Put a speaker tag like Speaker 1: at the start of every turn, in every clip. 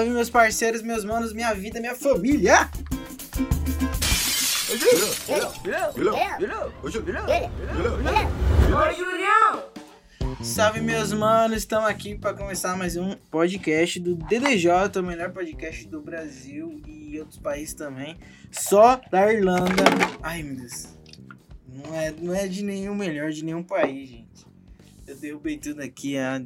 Speaker 1: Salve, meus parceiros, meus manos, minha vida, minha família! Salve, meus manos, estamos aqui para começar mais um podcast do DDJ, o melhor podcast do Brasil e outros países também. Só da Irlanda. Ai, meu Deus. Não é, não é de nenhum melhor, de nenhum país, gente. Eu derrubei tudo aqui. A...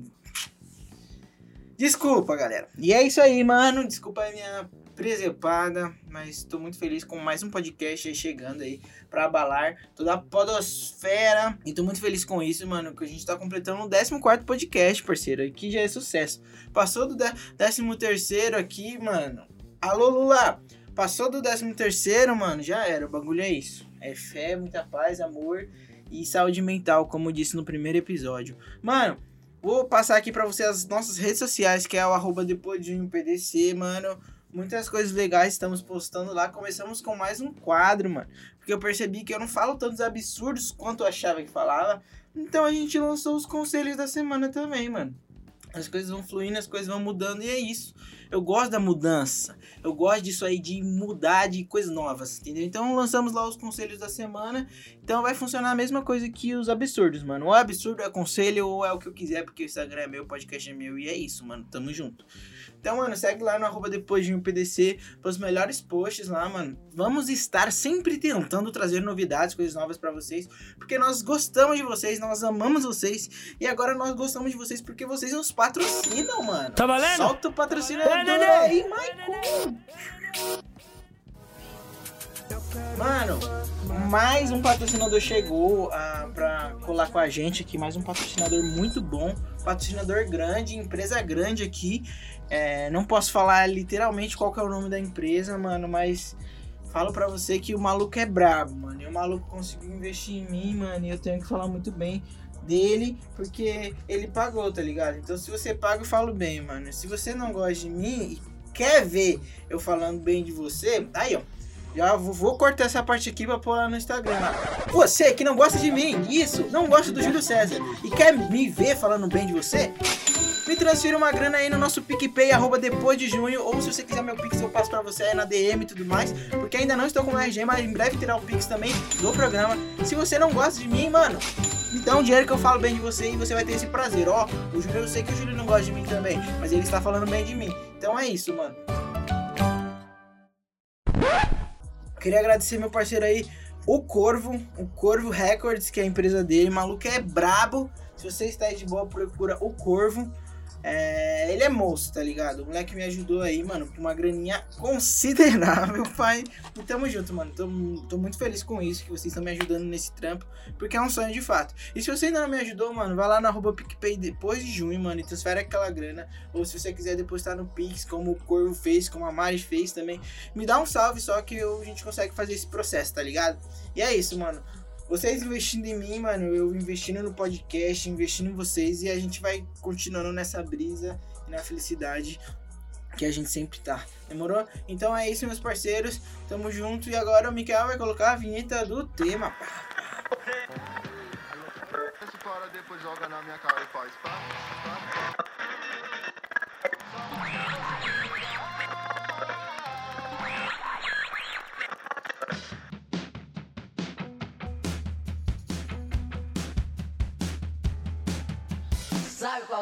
Speaker 1: Desculpa, galera. E é isso aí, mano. Desculpa a minha presepada, mas estou muito feliz com mais um podcast aí chegando aí para abalar toda a podosfera. E tô muito feliz com isso, mano, que a gente tá completando o 14 podcast, parceiro, que já é sucesso. Passou do 13 aqui, mano. Alô, Lula! Passou do 13 mano, já era. O bagulho é isso. É fé, muita paz, amor e saúde mental, como eu disse no primeiro episódio. Mano, vou passar aqui para você as nossas redes sociais, que é o arroba depois de um PDC, mano. Muitas coisas legais estamos postando lá. Começamos com mais um quadro, mano. Porque eu percebi que eu não falo tantos absurdos quanto eu achava que falava. Então a gente lançou os conselhos da semana também, mano. As coisas vão fluindo, as coisas vão mudando e é isso. Eu gosto da mudança. Eu gosto disso aí de mudar de coisas novas, entendeu? Então lançamos lá os conselhos da semana. Então vai funcionar a mesma coisa que os absurdos, mano. Ou é absurdo, é conselho, ou é o que eu quiser, porque o Instagram é meu, o podcast é meu e é isso, mano. Tamo junto. Então, mano, segue lá no arroba depois de um PDC para os melhores posts lá, mano. Vamos estar sempre tentando trazer novidades, coisas novas para vocês, porque nós gostamos de vocês, nós amamos vocês e agora nós gostamos de vocês porque vocês nos patrocinam, mano.
Speaker 2: Tá valendo?
Speaker 1: Solta o patrocinador aí, Michael. Mano, mais um patrocinador chegou uh, pra colar com a gente aqui. Mais um patrocinador muito bom. Patrocinador grande, empresa grande aqui. É, não posso falar literalmente qual que é o nome da empresa, mano, mas falo pra você que o maluco é brabo, mano. E o maluco conseguiu investir em mim, mano. E eu tenho que falar muito bem dele, porque ele pagou, tá ligado? Então se você paga, eu falo bem, mano. Se você não gosta de mim e quer ver eu falando bem de você, aí ó. Já vou, cortar essa parte aqui pra pôr lá no Instagram. Você que não gosta de mim, isso, não gosta do Júlio César e quer me ver falando bem de você, me transfira uma grana aí no nosso PicPay, arroba depois de junho, ou se você quiser meu Pix, eu passo pra você aí na DM e tudo mais, porque ainda não estou com o RG, mas em breve terá o Pix também do programa. Se você não gosta de mim, mano, me dá um dinheiro que eu falo bem de você e você vai ter esse prazer. Ó, o Júlio, eu sei que o Júlio não gosta de mim também, mas ele está falando bem de mim. Então é isso, mano. Queria agradecer meu parceiro aí, o Corvo, o Corvo Records, que é a empresa dele. O maluco é brabo. Se você está aí de boa, procura o Corvo. É, ele é moço, tá ligado? O moleque me ajudou aí, mano, com uma graninha considerável, pai. E tamo junto, mano. Tô, tô muito feliz com isso, que vocês estão me ajudando nesse trampo, porque é um sonho de fato. E se você ainda não me ajudou, mano, vai lá na arroba PicPay depois de junho, mano, e transfere aquela grana. Ou se você quiser depositar no Pix, como o Corvo fez, como a Mari fez também, me dá um salve só que eu, a gente consegue fazer esse processo, tá ligado? E é isso, mano. Vocês investindo em mim, mano, eu investindo no podcast, investindo em vocês e a gente vai continuando nessa brisa e na felicidade que a gente sempre tá. Demorou? Então é isso, meus parceiros. Tamo junto e agora o Mikael vai colocar a vinheta do tema. Esse para depois joga na minha cara e faz. Sabe qual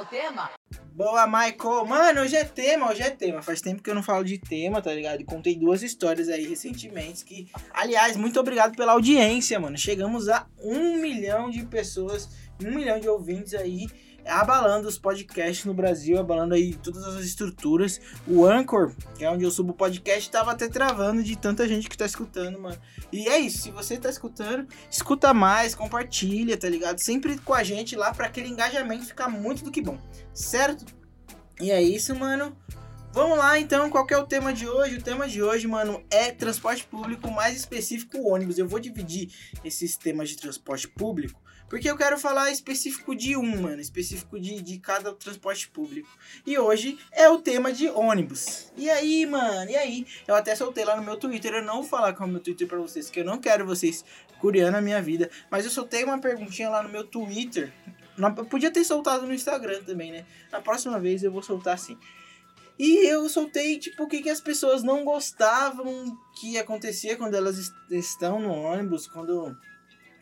Speaker 1: o tema? Boa, Michael. Mano, hoje é tema, hoje é tema. Faz tempo que eu não falo de tema, tá ligado? E contei duas histórias aí recentemente que, aliás, muito obrigado pela audiência, mano. Chegamos a um milhão de pessoas, um milhão de ouvintes aí abalando os podcasts no Brasil, abalando aí todas as estruturas. O Anchor, que é onde eu subo o podcast, tava até travando de tanta gente que tá escutando, mano. E é isso, se você tá escutando, escuta mais, compartilha, tá ligado? Sempre com a gente lá para aquele engajamento ficar muito do que bom, certo? E é isso, mano. Vamos lá então, qual é o tema de hoje? O tema de hoje, mano, é transporte público, mais específico ônibus. Eu vou dividir esses temas de transporte público porque eu quero falar específico de um, mano, específico de, de cada transporte público. E hoje é o tema de ônibus. E aí, mano, e aí? Eu até soltei lá no meu Twitter, eu não vou falar com o meu Twitter pra vocês, que eu não quero vocês curiando a minha vida. Mas eu soltei uma perguntinha lá no meu Twitter. Eu podia ter soltado no Instagram também, né? Na próxima vez eu vou soltar assim. E eu soltei, tipo, o que, que as pessoas não gostavam que acontecia quando elas est estão no ônibus, quando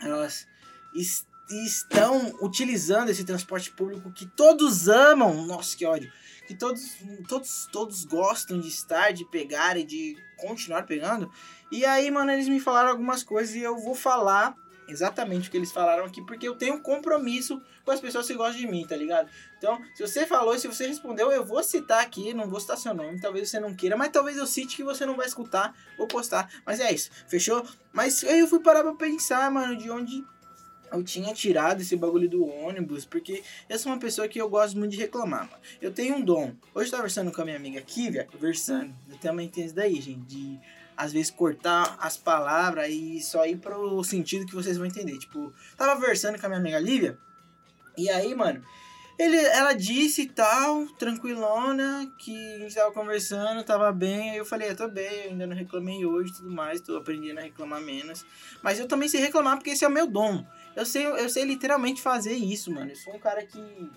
Speaker 1: elas est estão utilizando esse transporte público que todos amam. Nossa, que ódio. Que todos, todos, todos gostam de estar, de pegar e de continuar pegando. E aí, mano, eles me falaram algumas coisas e eu vou falar exatamente o que eles falaram aqui, porque eu tenho um compromisso com as pessoas que gostam de mim, tá ligado? Então, se você falou, se você respondeu, eu vou citar aqui, não vou citar seu nome, talvez você não queira, mas talvez eu cite que você não vai escutar ou postar. Mas é isso, fechou? Mas aí eu fui parar pra pensar, mano, de onde eu tinha tirado esse bagulho do ônibus, porque eu sou uma pessoa que eu gosto muito de reclamar, mano. Eu tenho um dom. Hoje eu tava conversando com a minha amiga Kivia, conversando. Eu também tenho isso daí, gente, de às vezes cortar as palavras e só ir pro sentido que vocês vão entender. Tipo, tava conversando com a minha amiga Lívia, e aí, mano, ele, ela disse e tal, tranquilona, que a gente tava conversando, tava bem. Aí eu falei, eu tô bem, eu ainda não reclamei hoje tudo mais, tô aprendendo a reclamar menos. Mas eu também sei reclamar porque esse é o meu dom. Eu sei, eu sei literalmente fazer isso, mano. Eu sou um cara que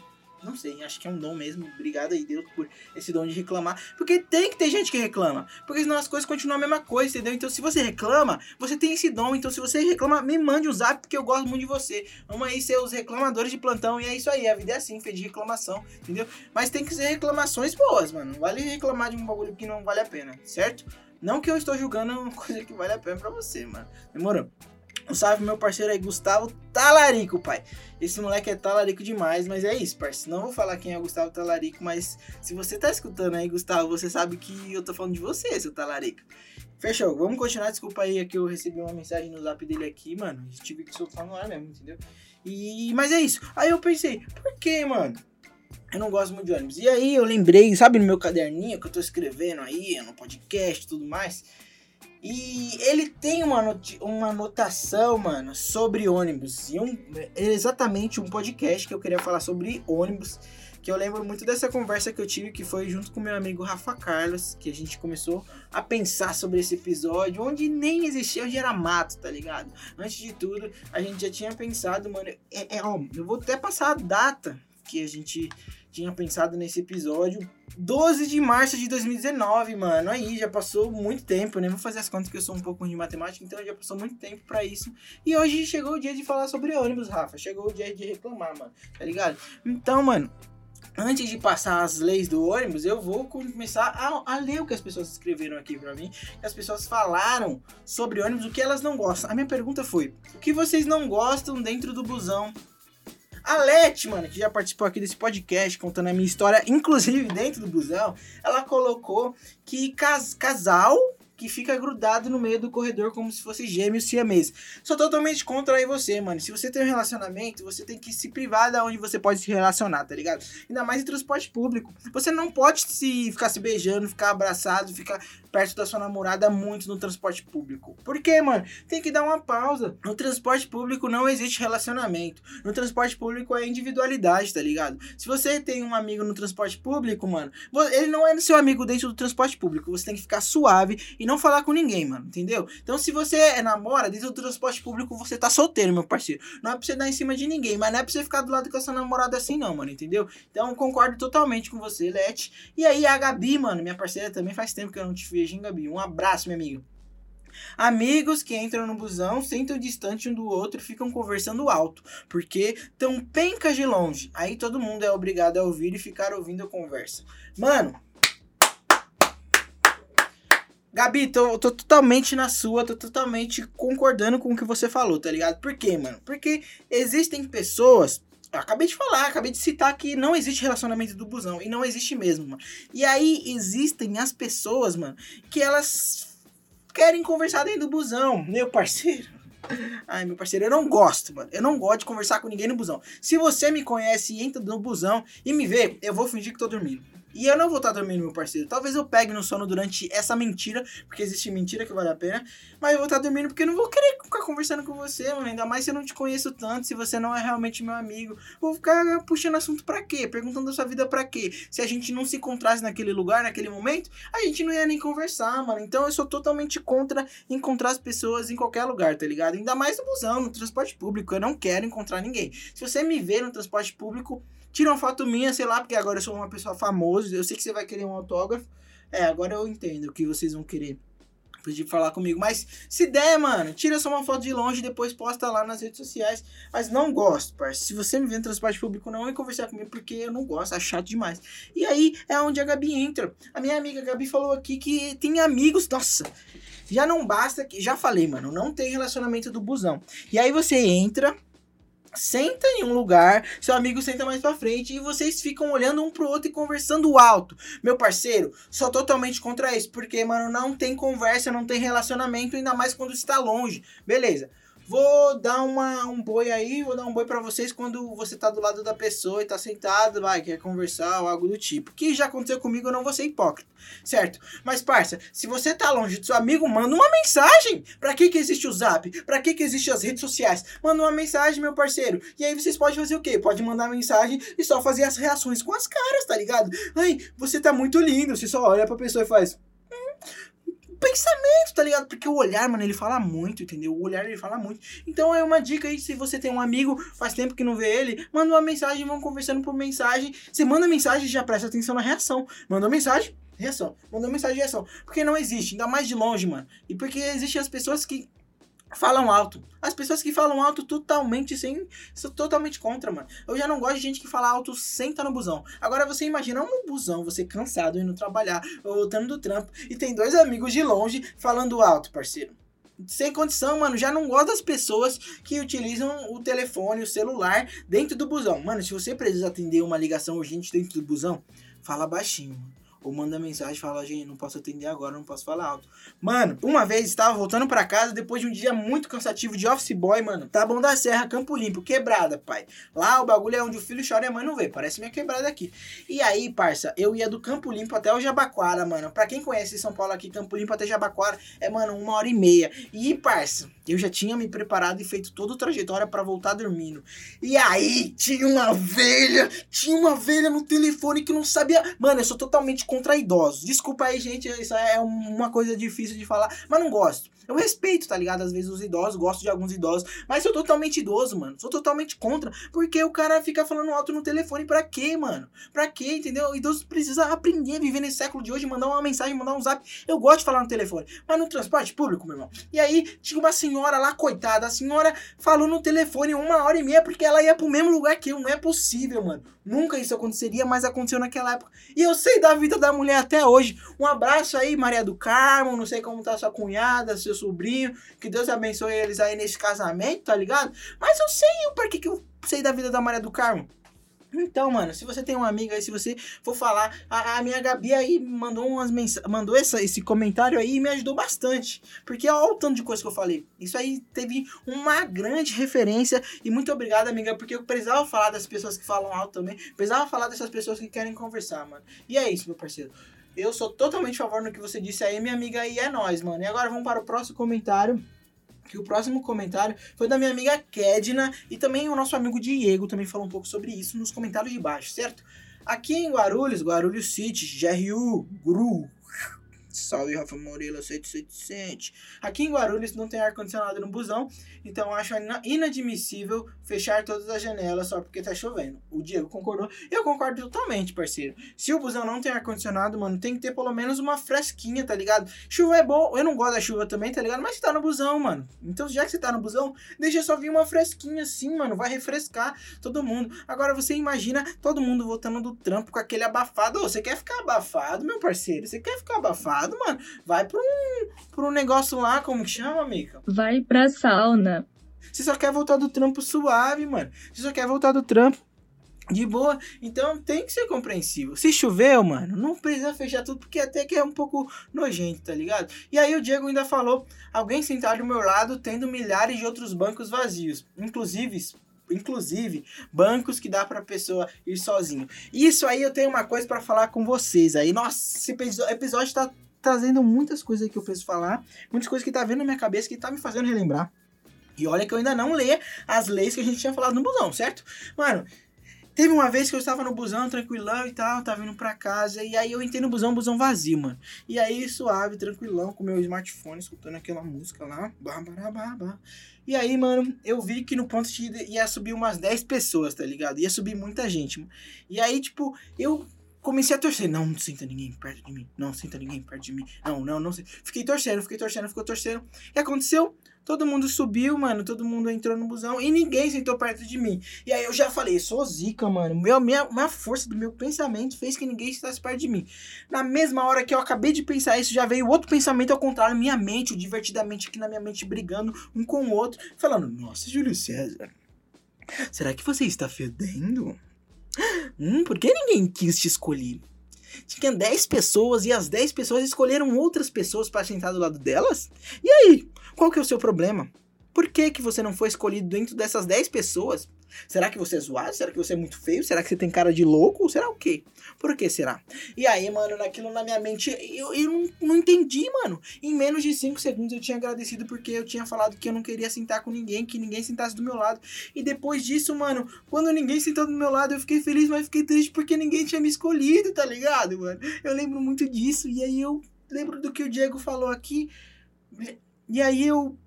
Speaker 1: não sei, acho que é um dom mesmo. Obrigado aí, Deus, por esse dom de reclamar. Porque tem que ter gente que reclama. Porque senão as coisas continuam a mesma coisa, entendeu? Então, se você reclama, você tem esse dom. Então, se você reclama, me mande um zap, porque eu gosto muito de você. Vamos aí ser os reclamadores de plantão. E é isso aí, a vida é assim, feita de reclamação, entendeu? Mas tem que ser reclamações boas, mano. Não vale reclamar de um bagulho que não vale a pena, certo? Não que eu estou julgando uma coisa que vale a pena pra você, mano. Demorou? Um salve meu parceiro aí, Gustavo Talarico, pai. Esse moleque é talarico demais, mas é isso, parceiro. Não vou falar quem é o Gustavo Talarico, mas se você tá escutando aí, Gustavo, você sabe que eu tô falando de você, seu talarico. Fechou, vamos continuar. Desculpa aí que eu recebi uma mensagem no zap dele aqui, mano. Tive que soltar no ar mesmo, entendeu? E... Mas é isso. Aí eu pensei, por que, mano? Eu não gosto muito de ônibus. E aí eu lembrei, sabe, no meu caderninho que eu tô escrevendo aí, no podcast e tudo mais e ele tem uma, uma anotação, mano, sobre ônibus. E um, exatamente um podcast que eu queria falar sobre ônibus. Que eu lembro muito dessa conversa que eu tive, que foi junto com meu amigo Rafa Carlos, que a gente começou a pensar sobre esse episódio, onde nem existia, onde era mato, tá ligado? Antes de tudo, a gente já tinha pensado, mano. É, é, ó, eu vou até passar a data que a gente tinha pensado nesse episódio. 12 de março de 2019, mano. Aí já passou muito tempo, né? Vou fazer as contas que eu sou um pouco de matemática, então já passou muito tempo para isso. E hoje chegou o dia de falar sobre ônibus, Rafa. Chegou o dia de reclamar, mano. Tá ligado? Então, mano, antes de passar as leis do ônibus, eu vou começar a, a, ler o que as pessoas escreveram aqui para mim, as pessoas falaram sobre ônibus, o que elas não gostam. A minha pergunta foi: o que vocês não gostam dentro do busão a Leti, mano, que já participou aqui desse podcast contando a minha história, inclusive dentro do busão, ela colocou que cas casal que fica grudado no meio do corredor como se fosse gêmeos siameses. Sou totalmente contra aí você, mano. Se você tem um relacionamento, você tem que se privar da onde você pode se relacionar, tá ligado? Ainda mais em transporte público. Você não pode se ficar se beijando, ficar abraçado, ficar perto da sua namorada muito no transporte público. Por quê, mano? Tem que dar uma pausa. No transporte público não existe relacionamento. No transporte público é individualidade, tá ligado? Se você tem um amigo no transporte público, mano, ele não é seu amigo dentro do transporte público. Você tem que ficar suave e não falar com ninguém, mano, entendeu? Então, se você é namora dentro do transporte público, você tá solteiro, meu parceiro. Não é pra você dar em cima de ninguém, mas não é pra você ficar do lado com a sua namorada assim, não, mano, entendeu? Então, concordo totalmente com você, Lete. E aí, a Gabi, mano, minha parceira também faz tempo que eu não te vejo, hein, Gabi? Um abraço, meu amigo. Amigos que entram no busão, sentam distante um do outro e ficam conversando alto, porque tão pencas de longe. Aí todo mundo é obrigado a ouvir e ficar ouvindo a conversa. Mano, Gabi, tô, tô totalmente na sua, tô totalmente concordando com o que você falou, tá ligado? Por quê, mano? Porque existem pessoas acabei de falar, acabei de citar que não existe relacionamento do busão. E não existe mesmo, mano. E aí existem as pessoas, mano, que elas querem conversar dentro do busão. Meu parceiro. Ai, meu parceiro, eu não gosto, mano. Eu não gosto de conversar com ninguém no busão. Se você me conhece e entra no busão e me vê, eu vou fingir que tô dormindo. E eu não vou estar dormindo, meu parceiro. Talvez eu pegue no sono durante essa mentira, porque existe mentira que vale a pena. Mas eu vou estar dormindo porque eu não vou querer ficar conversando com você, mano. Ainda mais se eu não te conheço tanto, se você não é realmente meu amigo. Vou ficar puxando assunto pra quê? Perguntando a sua vida pra quê? Se a gente não se encontrasse naquele lugar, naquele momento, a gente não ia nem conversar, mano. Então eu sou totalmente contra encontrar as pessoas em qualquer lugar, tá ligado? Ainda mais no busão, no transporte público. Eu não quero encontrar ninguém. Se você me vê no transporte público, tira uma foto minha, sei lá, porque agora eu sou uma pessoa famosa eu sei que você vai querer um autógrafo. É, agora eu entendo que vocês vão querer pedir falar comigo. Mas se der, mano, tira só uma foto de longe e depois posta lá nas redes sociais. Mas não gosto, parceiro. Se você me vê no transporte público, não vem conversar comigo porque eu não gosto, é chato demais. E aí é onde a Gabi entra. A minha amiga Gabi falou aqui que tem amigos. Nossa, já não basta que. Já falei, mano, não tem relacionamento do busão. E aí você entra senta em um lugar, seu amigo senta mais pra frente e vocês ficam olhando um pro outro e conversando alto. Meu parceiro, sou totalmente contra isso, porque, mano, não tem conversa, não tem relacionamento, ainda mais quando está longe. Beleza. Vou dar uma, um boi aí, vou dar um boi para vocês quando você tá do lado da pessoa e tá sentado, vai, quer conversar ou algo do tipo. Que já aconteceu comigo, eu não vou ser hipócrita, certo? Mas, parça, se você tá longe do seu amigo, manda uma mensagem. Pra que que existe o zap? Pra que que existe as redes sociais? Manda uma mensagem, meu parceiro. E aí vocês podem fazer o quê? Pode mandar mensagem e só fazer as reações com as caras, tá ligado? Ai, você tá muito lindo. Você só olha pra pessoa e faz... Hum, pensamento, tá ligado? Porque o olhar, mano, ele fala muito, entendeu? O olhar, ele fala muito. Então é uma dica aí, se você tem um amigo, faz tempo que não vê ele, manda uma mensagem, vão conversando por mensagem. Você manda mensagem, já presta atenção na reação. Manda mensagem, reação. Manda mensagem, reação. Porque não existe, ainda mais de longe, mano. E porque existem as pessoas que falam alto. As pessoas que falam alto totalmente sem. Sou totalmente contra, mano. Eu já não gosto de gente que fala alto senta no busão. Agora você imagina um busão, você cansado indo trabalhar, voltando do trampo, e tem dois amigos de longe falando alto, parceiro. Sem condição, mano. Já não gosto das pessoas que utilizam o telefone, o celular dentro do busão. Mano, se você precisa atender uma ligação urgente dentro do busão, fala baixinho, mano ou manda mensagem e fala, gente, não posso atender agora, não posso falar alto. Mano, uma vez estava voltando para casa depois de um dia muito cansativo de office boy, mano. Tá bom da Serra, Campo Limpo, quebrada, pai. Lá o bagulho é onde o filho chora e a mãe não vê. Parece minha quebrada aqui. E aí, parça, eu ia do Campo Limpo até o Jabaquara, mano. Pra quem conhece São Paulo aqui, Campo Limpo até Jabaquara, é, mano, uma hora e meia. E, parça, eu já tinha me preparado e feito toda a trajetória para voltar dormindo. E aí, tinha uma velha, tinha uma velha no telefone que não sabia. Mano, eu sou totalmente contra idosos. Desculpa aí, gente, isso é uma coisa difícil de falar, mas não gosto. Eu respeito, tá ligado? Às vezes os idosos, gosto de alguns idosos, mas sou totalmente idoso, mano. Sou totalmente contra, porque o cara fica falando alto no telefone pra quê, mano? Pra quê, entendeu? O idoso precisa aprender a viver nesse século de hoje, mandar uma mensagem, mandar um zap. Eu gosto de falar no telefone, mas no transporte público, meu irmão. E aí, tinha uma senhora lá, coitada, a senhora falou no telefone uma hora e meia porque ela ia pro mesmo lugar que eu. Não é possível, mano. Nunca isso aconteceria, mas aconteceu naquela época. E eu sei da vida da mulher até hoje. Um abraço aí, Maria do Carmo. Não sei como tá sua cunhada, seu sobrinho. Que Deus abençoe eles aí nesse casamento, tá ligado? Mas eu sei o porquê que eu sei da vida da Maria do Carmo. Então, mano, se você tem uma amiga aí, se você for falar, a, a minha Gabi aí mandou umas mensagens, mandou essa, esse comentário aí e me ajudou bastante. Porque olha o tanto de coisa que eu falei. Isso aí teve uma grande referência. E muito obrigado, amiga, porque eu precisava falar das pessoas que falam alto também. Precisava falar dessas pessoas que querem conversar, mano. E é isso, meu parceiro. Eu sou totalmente a favor do que você disse aí, minha amiga, e é nós, mano. E agora vamos para o próximo comentário que o próximo comentário foi da minha amiga Kedna e também o nosso amigo Diego também falou um pouco sobre isso nos comentários de baixo, certo? Aqui em Guarulhos, Guarulhos City, GRU, GRU, Salve Rafa Moreira 7700. Aqui em Guarulhos não tem ar-condicionado no busão, então acho inadmissível fechar todas as janelas só porque tá chovendo. O Diego concordou. Eu concordo totalmente, parceiro. Se o busão não tem ar-condicionado, mano, tem que ter pelo menos uma fresquinha, tá ligado? Chuva é bom, eu não gosto da chuva também, tá ligado? Mas você tá no busão, mano. Então já que você tá no busão, deixa só vir uma fresquinha assim, mano. Vai refrescar todo mundo. Agora você imagina todo mundo voltando do trampo com aquele abafado. Ô, você quer ficar abafado, meu parceiro? Você quer ficar abafado? Errado, mano. Vai pra um, pra um negócio lá, como que chama, amiga?
Speaker 2: Vai pra sauna.
Speaker 1: Você só quer voltar do trampo suave, mano. Você só quer voltar do trampo de boa. Então tem que ser compreensível. Se choveu, mano, não precisa fechar tudo, porque até que é um pouco nojento, tá ligado? E aí o Diego ainda falou: alguém sentado do meu lado tendo milhares de outros bancos vazios. Inclusive, inclusive bancos que dá para pessoa ir sozinho. Isso aí eu tenho uma coisa para falar com vocês aí. Nossa, esse episódio tá trazendo muitas coisas que eu preciso falar, muitas coisas que tá vendo na minha cabeça que tá me fazendo relembrar. E olha que eu ainda não leio as leis que a gente tinha falado no busão, certo? Mano, Teve uma vez que eu estava no busão, tranquilão e tal, tava indo pra casa, e aí eu entrei no busão, busão vazio, mano. E aí, suave, tranquilão, com meu smartphone, escutando aquela música lá. E aí, mano, eu vi que no ponto de ia subir umas 10 pessoas, tá ligado? Ia subir muita gente. E aí, tipo, eu comecei a torcer. Não, não senta ninguém perto de mim. Não, senta ninguém perto de mim. Não, não, não. Fiquei torcendo, fiquei torcendo, ficou torcendo. E aconteceu? Todo mundo subiu, mano. Todo mundo entrou no busão e ninguém sentou perto de mim. E aí eu já falei, sou zica, mano. Meu, minha, minha força do meu pensamento fez que ninguém sentasse perto de mim. Na mesma hora que eu acabei de pensar isso, já veio outro pensamento ao contrário. Minha mente, divertidamente aqui na minha mente, brigando um com o outro. Falando, nossa, Júlio César. Será que você está fedendo? Hum, por que ninguém quis te escolher? Tinha 10 pessoas e as 10 pessoas escolheram outras pessoas para sentar do lado delas? E aí? Qual que é o seu problema? Por que, que você não foi escolhido dentro dessas 10 pessoas? Será que você é zoado? Será que você é muito feio? Será que você tem cara de louco? Será o quê? Por que será? E aí, mano, naquilo na minha mente, eu, eu não, não entendi, mano. Em menos de 5 segundos eu tinha agradecido porque eu tinha falado que eu não queria sentar com ninguém, que ninguém sentasse do meu lado. E depois disso, mano, quando ninguém sentou do meu lado, eu fiquei feliz, mas fiquei triste porque ninguém tinha me escolhido, tá ligado, mano? Eu lembro muito disso. E aí eu lembro do que o Diego falou aqui. E aí eu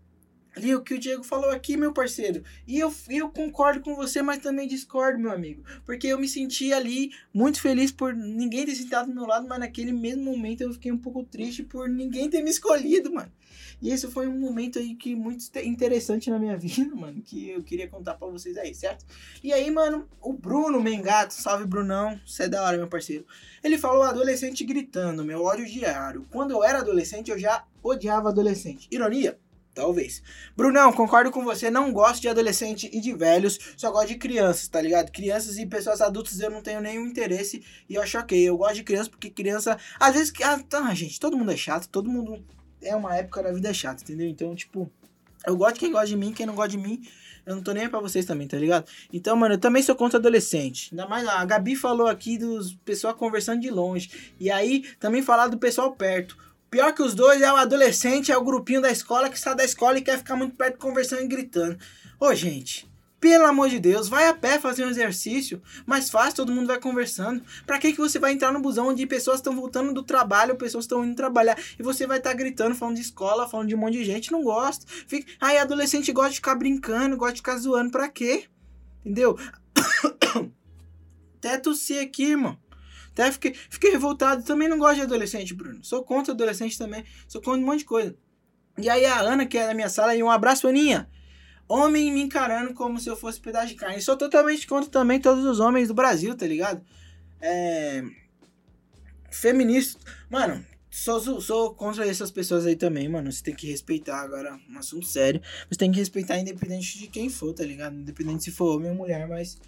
Speaker 1: ali o que o Diego falou aqui, meu parceiro. E eu, eu concordo com você, mas também discordo, meu amigo. Porque eu me senti ali muito feliz por ninguém ter sentado do meu lado, mas naquele mesmo momento eu fiquei um pouco triste por ninguém ter me escolhido, mano. E esse foi um momento aí que muito interessante na minha vida, mano, que eu queria contar para vocês aí, certo? E aí, mano, o Bruno Mengato, salve Brunão, você é da hora, meu parceiro. Ele falou adolescente gritando, meu ódio diário. Quando eu era adolescente, eu já odiava adolescente. Ironia? Talvez. Brunão, concordo com você. Não gosto de adolescente e de velhos. Só gosto de crianças, tá ligado? Crianças e pessoas adultas eu não tenho nenhum interesse. E eu acho ok. Eu gosto de criança porque criança. Às vezes. Ah, tá, gente, todo mundo é chato. Todo mundo. É uma época da vida chata, entendeu? Então, tipo. Eu gosto de quem gosta de mim. Quem não gosta de mim. Eu não tô nem aí pra vocês também, tá ligado? Então, mano, eu também sou contra adolescente. Ainda mais a Gabi falou aqui dos pessoal conversando de longe. E aí, também falar do pessoal perto. Pior que os dois é o adolescente, é o grupinho da escola que sai da escola e quer ficar muito perto conversando e gritando. Ô, gente, pelo amor de Deus, vai a pé fazer um exercício. Mais fácil, todo mundo vai conversando. Pra que, que você vai entrar no busão onde pessoas estão voltando do trabalho, pessoas estão indo trabalhar e você vai estar tá gritando, falando de escola, falando de um monte de gente? Não gosta. Fica... Aí, adolescente gosta de ficar brincando, gosta de ficar zoando. Pra quê? Entendeu? Até tossir aqui, irmão. Até fiquei, fiquei revoltado. Também não gosto de adolescente, Bruno. Sou contra adolescente também. Sou contra um monte de coisa. E aí a Ana, que é na minha sala, e um abraço, Aninha. Homem me encarando como se eu fosse pedaço de carne. Sou totalmente contra também todos os homens do Brasil, tá ligado? É. Feminista. Mano, sou, sou contra essas pessoas aí também, mano. Você tem que respeitar agora, um assunto sério. Você tem que respeitar independente de quem for, tá ligado? Independente se for homem ou mulher, mas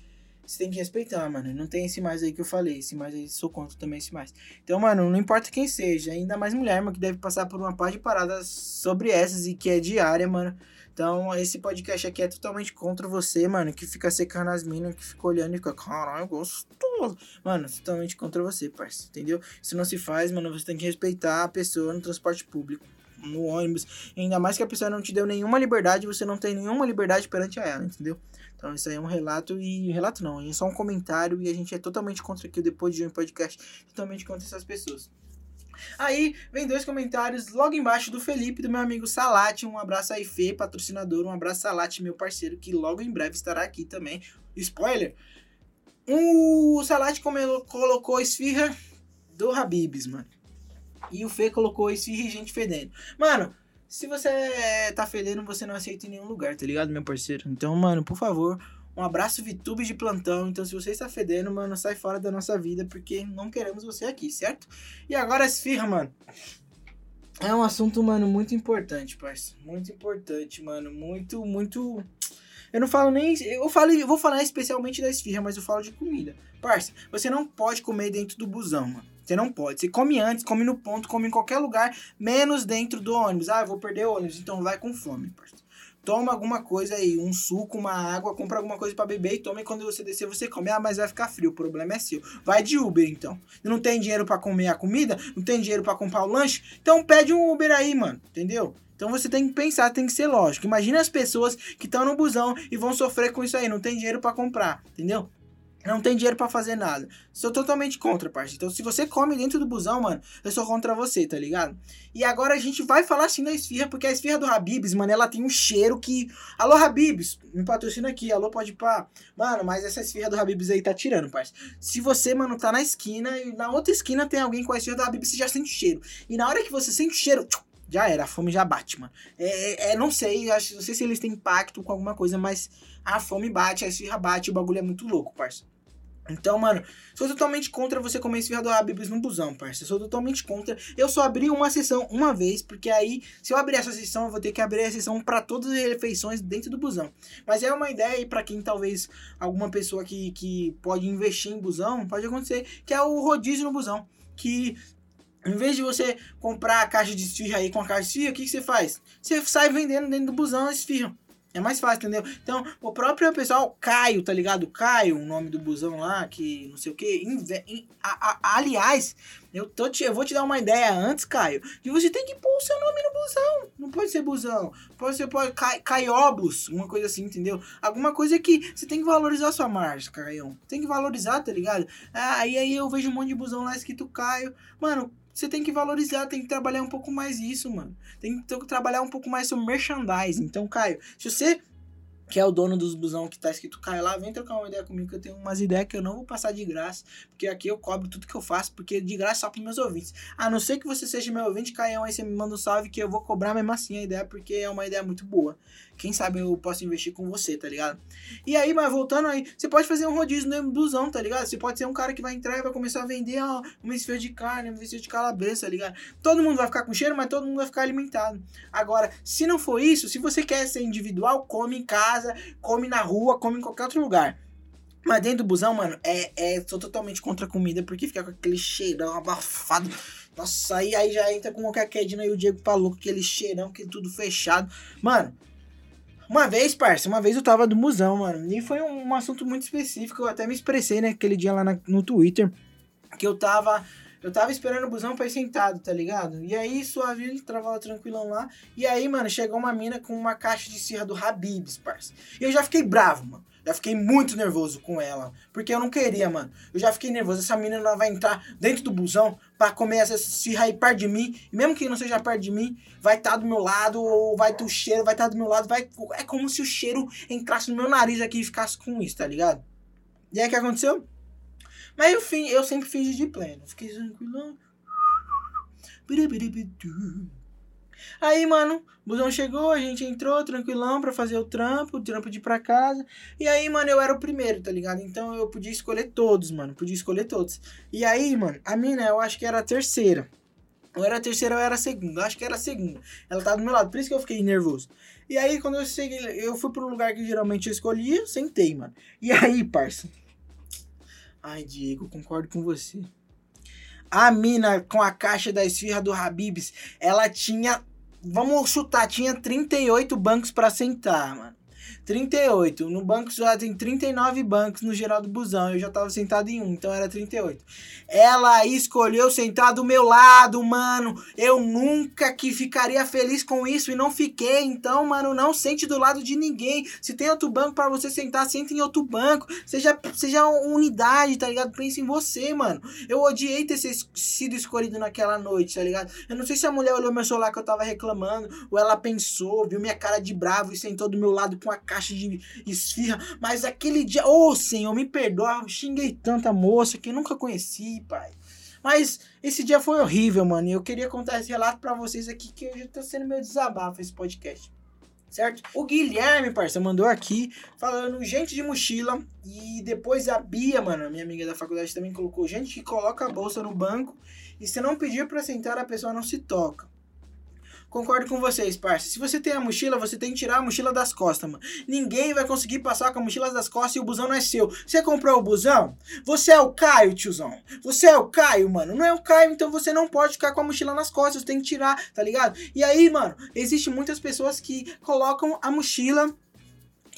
Speaker 1: você tem que respeitar, mano. Não tem esse mais aí que eu falei. Esse mais aí, sou contra também esse mais. Então, mano, não importa quem seja. Ainda mais mulher, mano, que deve passar por uma par de paradas sobre essas e que é diária, mano. Então, esse podcast aqui é totalmente contra você, mano, que fica secando as minas, que fica olhando e fica, caralho, gostoso. Mano, totalmente contra você, parça, entendeu? Isso não se faz, mano, você tem que respeitar a pessoa no transporte público, no ônibus. Ainda mais que a pessoa não te deu nenhuma liberdade, você não tem nenhuma liberdade perante a ela, entendeu? Então isso aí é um relato e relato não, é só um comentário e a gente é totalmente contra aqui depois de um podcast, totalmente contra essas pessoas. Aí vem dois comentários logo embaixo do Felipe, do meu amigo Salate. Um abraço aí, Fê, patrocinador. Um abraço, Salate, meu parceiro, que logo em breve estará aqui também. Spoiler! O Salate colocou esfirra do Habibs, mano. E o Fê colocou esfirra e gente fedendo. Mano, se você tá fedendo, você não aceita em nenhum lugar, tá ligado, meu parceiro? Então, mano, por favor, um abraço VTube de plantão. Então, se você está fedendo, mano, sai fora da nossa vida, porque não queremos você aqui, certo? E agora, esfirra, mano. É um assunto, mano, muito importante, parça. Muito importante, mano. Muito, muito. Eu não falo nem. Eu, falo, eu vou falar especialmente da esfirra, mas eu falo de comida. Parça, você não pode comer dentro do busão, mano. Você não pode. Você come antes, come no ponto, come em qualquer lugar, menos dentro do ônibus. Ah, eu vou perder o ônibus, então vai com fome, parceiro. Toma alguma coisa aí, um suco, uma água, compra alguma coisa para beber e toma e quando você descer você come. Ah, mas vai ficar frio, o problema é seu. Vai de Uber então. Não tem dinheiro para comer a comida, não tem dinheiro para comprar o lanche, então pede um Uber aí, mano, entendeu? Então você tem que pensar, tem que ser lógico. Imagina as pessoas que estão no busão e vão sofrer com isso aí, não tem dinheiro para comprar, entendeu? Não tem dinheiro para fazer nada. Sou totalmente contra, parceiro. Então, se você come dentro do busão, mano, eu sou contra você, tá ligado? E agora a gente vai falar assim da esfirra, porque a esfirra do Habibs, mano, ela tem um cheiro que. Alô, Habibs, me patrocina aqui, alô, pode pá. Mano, mas essa esfirra do Habibs aí tá tirando, parceiro. Se você, mano, tá na esquina e na outra esquina tem alguém com a esfirra do Habibs, você já sente o cheiro. E na hora que você sente o cheiro, já era, a fome já bate, mano. É, é não sei, acho, não sei se eles têm impacto com alguma coisa, mas a fome bate, a esfirra bate, o bagulho é muito louco, parça. Então, mano, sou totalmente contra você comer esfirra Habib's no busão, parça. Sou totalmente contra. Eu só abri uma sessão uma vez, porque aí, se eu abrir essa sessão, eu vou ter que abrir a sessão para todas as refeições dentro do busão. Mas é uma ideia aí pra quem talvez, alguma pessoa que, que pode investir em busão, pode acontecer, que é o rodízio no busão. Que em vez de você comprar a caixa de esfirra aí com a caixa de esfirra, o que, que você faz? Você sai vendendo dentro do busão a esfirra. É mais fácil, entendeu? Então, o próprio pessoal, Caio, tá ligado? Caio, o nome do busão lá, que não sei o que. aliás, eu, tô te, eu vou te dar uma ideia antes, Caio, que você tem que pôr o seu nome no busão. Não pode ser busão. Pode ser pode, Cai, Caioblos, uma coisa assim, entendeu? Alguma coisa que você tem que valorizar a sua marca, Caio. Tem que valorizar, tá ligado? Ah, aí eu vejo um monte de busão lá escrito Caio. Mano, você tem que valorizar, tem que trabalhar um pouco mais isso, mano. Tem que trabalhar um pouco mais sobre merchandising. Então, Caio, se você que é o dono dos busão que tá escrito Caio lá, vem trocar uma ideia comigo que eu tenho umas ideias que eu não vou passar de graça, porque aqui eu cobro tudo que eu faço, porque de graça só para meus ouvintes. A não ser que você seja meu ouvinte, Caião, aí você me manda um salve que eu vou cobrar mesmo assim a ideia, porque é uma ideia muito boa. Quem sabe eu posso investir com você, tá ligado? E aí, mas voltando aí, você pode fazer um rodízio no busão, tá ligado? Você pode ser um cara que vai entrar e vai começar a vender ó, uma esfirra de carne, uma esfirra de calabresa, tá ligado? Todo mundo vai ficar com cheiro, mas todo mundo vai ficar alimentado. Agora, se não for isso, se você quer ser individual, come em casa, come na rua, come em qualquer outro lugar. Mas dentro do busão, mano, é, é sou totalmente contra a comida, porque fica com aquele cheirão abafado. Nossa, aí, aí já entra com qualquer quedinha e o Diego falou com aquele cheirão, que tudo fechado. Mano, uma vez, parça, uma vez eu tava do musão, mano. E foi um, um assunto muito específico. Eu até me expressei, né, aquele dia lá na, no Twitter. Que eu tava. Eu tava esperando o busão pra ir sentado, tá ligado? E aí, suave, tava tranquilão lá. E aí, mano, chegou uma mina com uma caixa de cirra do Habibs, parça. E eu já fiquei bravo, mano. Já fiquei muito nervoso com ela. Porque eu não queria, mano. Eu já fiquei nervoso. Essa menina ela vai entrar dentro do busão pra comer essa esfirra aí perto de mim. E mesmo que não seja perto de mim, vai estar tá do meu lado, ou vai ter o cheiro, vai estar tá do meu lado. Vai... É como se o cheiro entrasse no meu nariz aqui e ficasse com isso, tá ligado? E aí o que aconteceu? Mas eu, eu sempre fiz de pleno. Fiquei tranquilão. Aí, mano, o busão chegou, a gente entrou tranquilão pra fazer o trampo, o trampo de ir pra casa. E aí, mano, eu era o primeiro, tá ligado? Então eu podia escolher todos, mano. Podia escolher todos. E aí, mano, a mina, eu acho que era a terceira. Ou era a terceira ou era a segunda. Eu acho que era a segunda. Ela tava do meu lado, por isso que eu fiquei nervoso. E aí, quando eu cheguei, eu fui pro lugar que geralmente eu escolhia, sentei, mano. E aí, parça. Ai, Diego, concordo com você. A mina com a caixa da esfirra do Habibs, ela tinha. Vamos chutar, tinha 38 bancos para sentar, mano. 38. No banco só tem 39 bancos no geral do busão. Eu já tava sentado em um, então era 38. Ela escolheu sentar do meu lado, mano. Eu nunca que ficaria feliz com isso e não fiquei. Então, mano, não sente do lado de ninguém. Se tem outro banco para você sentar, senta em outro banco. Seja, seja unidade, tá ligado? Pense em você, mano. Eu odiei ter sido escolhido naquela noite, tá ligado? Eu não sei se a mulher olhou meu celular que eu tava reclamando, ou ela pensou, viu minha cara de bravo e sentou do meu lado com a caixa de esfirra. Mas aquele dia, ô oh, Senhor, me perdoa, xinguei tanta moça que nunca conheci, pai. Mas esse dia foi horrível, mano. E eu queria contar esse relato para vocês aqui, que hoje tá sendo meu desabafo esse podcast. Certo? O Guilherme, parça, mandou aqui falando gente de mochila. E depois a Bia, mano, minha amiga da faculdade também colocou gente que coloca a bolsa no banco. E se não pedir para sentar, a pessoa não se toca. Concordo com vocês, parça. Se você tem a mochila, você tem que tirar a mochila das costas, mano. Ninguém vai conseguir passar com a mochila das costas e o busão não é seu. Você comprou o busão? Você é o Caio, tiozão. Você é o Caio, mano. Não é o Caio, então você não pode ficar com a mochila nas costas. Você tem que tirar, tá ligado? E aí, mano, existe muitas pessoas que colocam a mochila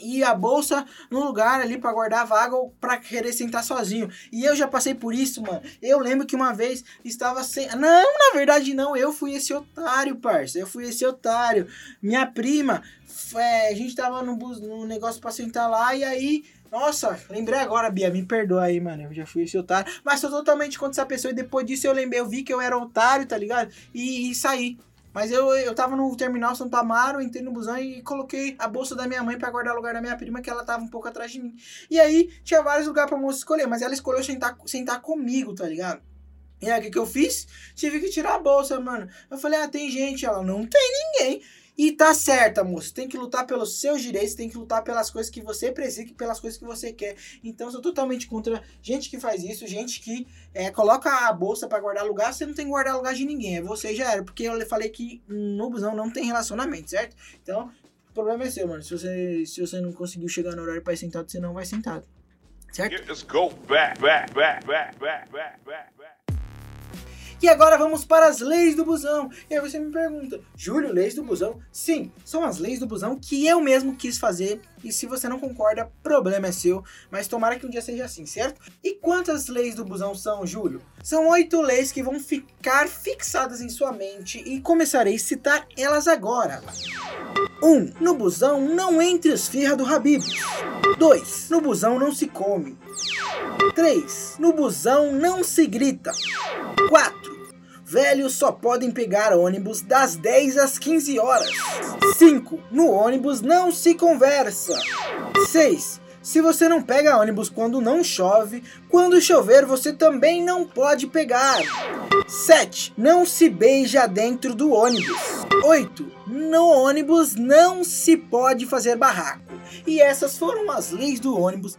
Speaker 1: e a bolsa no lugar ali para guardar a vaga ou para querer sentar sozinho. E eu já passei por isso, mano. Eu lembro que uma vez estava sem. Não, na verdade não. Eu fui esse otário, parça. Eu fui esse otário. Minha prima, é, a gente tava no, bus, no negócio para sentar lá e aí Nossa, lembrei agora, Bia, me perdoa aí, mano. Eu já fui esse otário. Mas tô totalmente contra essa pessoa. E depois disso eu lembrei, eu vi que eu era otário, tá ligado? E, e saí. Mas eu, eu tava no terminal Santo Amaro, entrei no busão e coloquei a bolsa da minha mãe pra guardar o lugar da minha prima, que ela tava um pouco atrás de mim. E aí tinha vários lugares pra moça escolher, mas ela escolheu sentar, sentar comigo, tá ligado? E aí o que, que eu fiz? Tive que tirar a bolsa, mano. Eu falei, ah, tem gente. Ela, não tem ninguém. E tá certa, moço. Tem que lutar pelos seus direitos, tem que lutar pelas coisas que você precisa pelas coisas que você quer. Então, sou totalmente contra gente que faz isso, gente que é, coloca a bolsa para guardar lugar, você não tem que guardar lugar de ninguém. É você já era. Porque eu falei que no busão não tem relacionamento, certo? Então, o problema é seu, mano. Se você, se você não conseguiu chegar no horário para ir sentado, você não vai sentado. Certo?
Speaker 3: Go back, back, back, back, back, back, back.
Speaker 1: E agora vamos para as leis do busão. E aí você me pergunta, Júlio, leis do busão? Sim, são as leis do busão que eu mesmo quis fazer. E se você não concorda, problema é seu. Mas tomara que um dia seja assim, certo? E quantas leis do busão são, Júlio? São oito leis que vão ficar fixadas em sua mente e começarei a citar elas agora. 1. Um, no busão não entre esfirra do Habib. 2. No busão não se come. 3. No busão não se grita. 4. Velhos só podem pegar ônibus das 10 às 15 horas. 5. No ônibus não se conversa. 6. Se você não pega ônibus quando não chove, quando chover você também não pode pegar. 7. Não se beija dentro do ônibus. 8. No ônibus não se pode fazer barraco. E essas foram as leis do ônibus.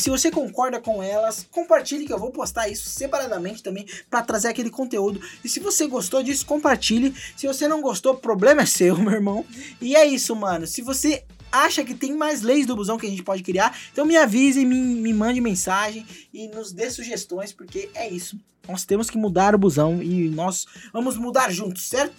Speaker 1: Se você concorda com elas, compartilhe que eu vou postar isso separadamente também para trazer aquele conteúdo. E se você gostou disso, compartilhe. Se você não gostou, problema é seu, meu irmão. E é isso, mano. Se você acha que tem mais leis do busão que a gente pode criar, então me avise, me, me mande mensagem e nos dê sugestões, porque é isso. Nós temos que mudar o busão e nós vamos mudar juntos, certo?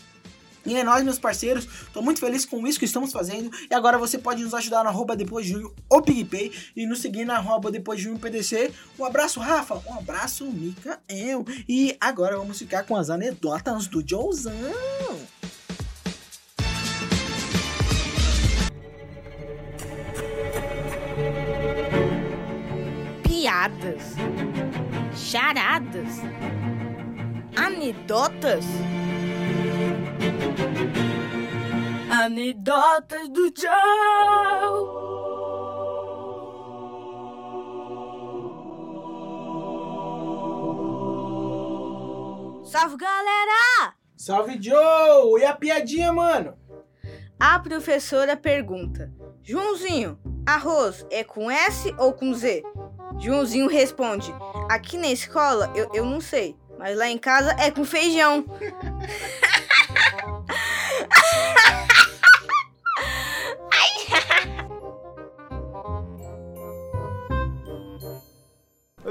Speaker 1: E é nóis, meus parceiros. Tô muito feliz com isso que estamos fazendo. E agora você pode nos ajudar no arroba depois de junho ou PigPay e nos seguir na arroba depois de junho PDC. Um abraço, Rafa. Um abraço, Micael. E agora vamos ficar com as anedotas do Joezão.
Speaker 4: Piadas, charadas, anedotas. Anedotas do Joe. Salve galera!
Speaker 1: Salve, Joe! E a piadinha, mano?
Speaker 4: A professora pergunta: Joãozinho, arroz é com S ou com Z? Joãozinho responde: Aqui na escola eu, eu não sei, mas lá em casa é com feijão.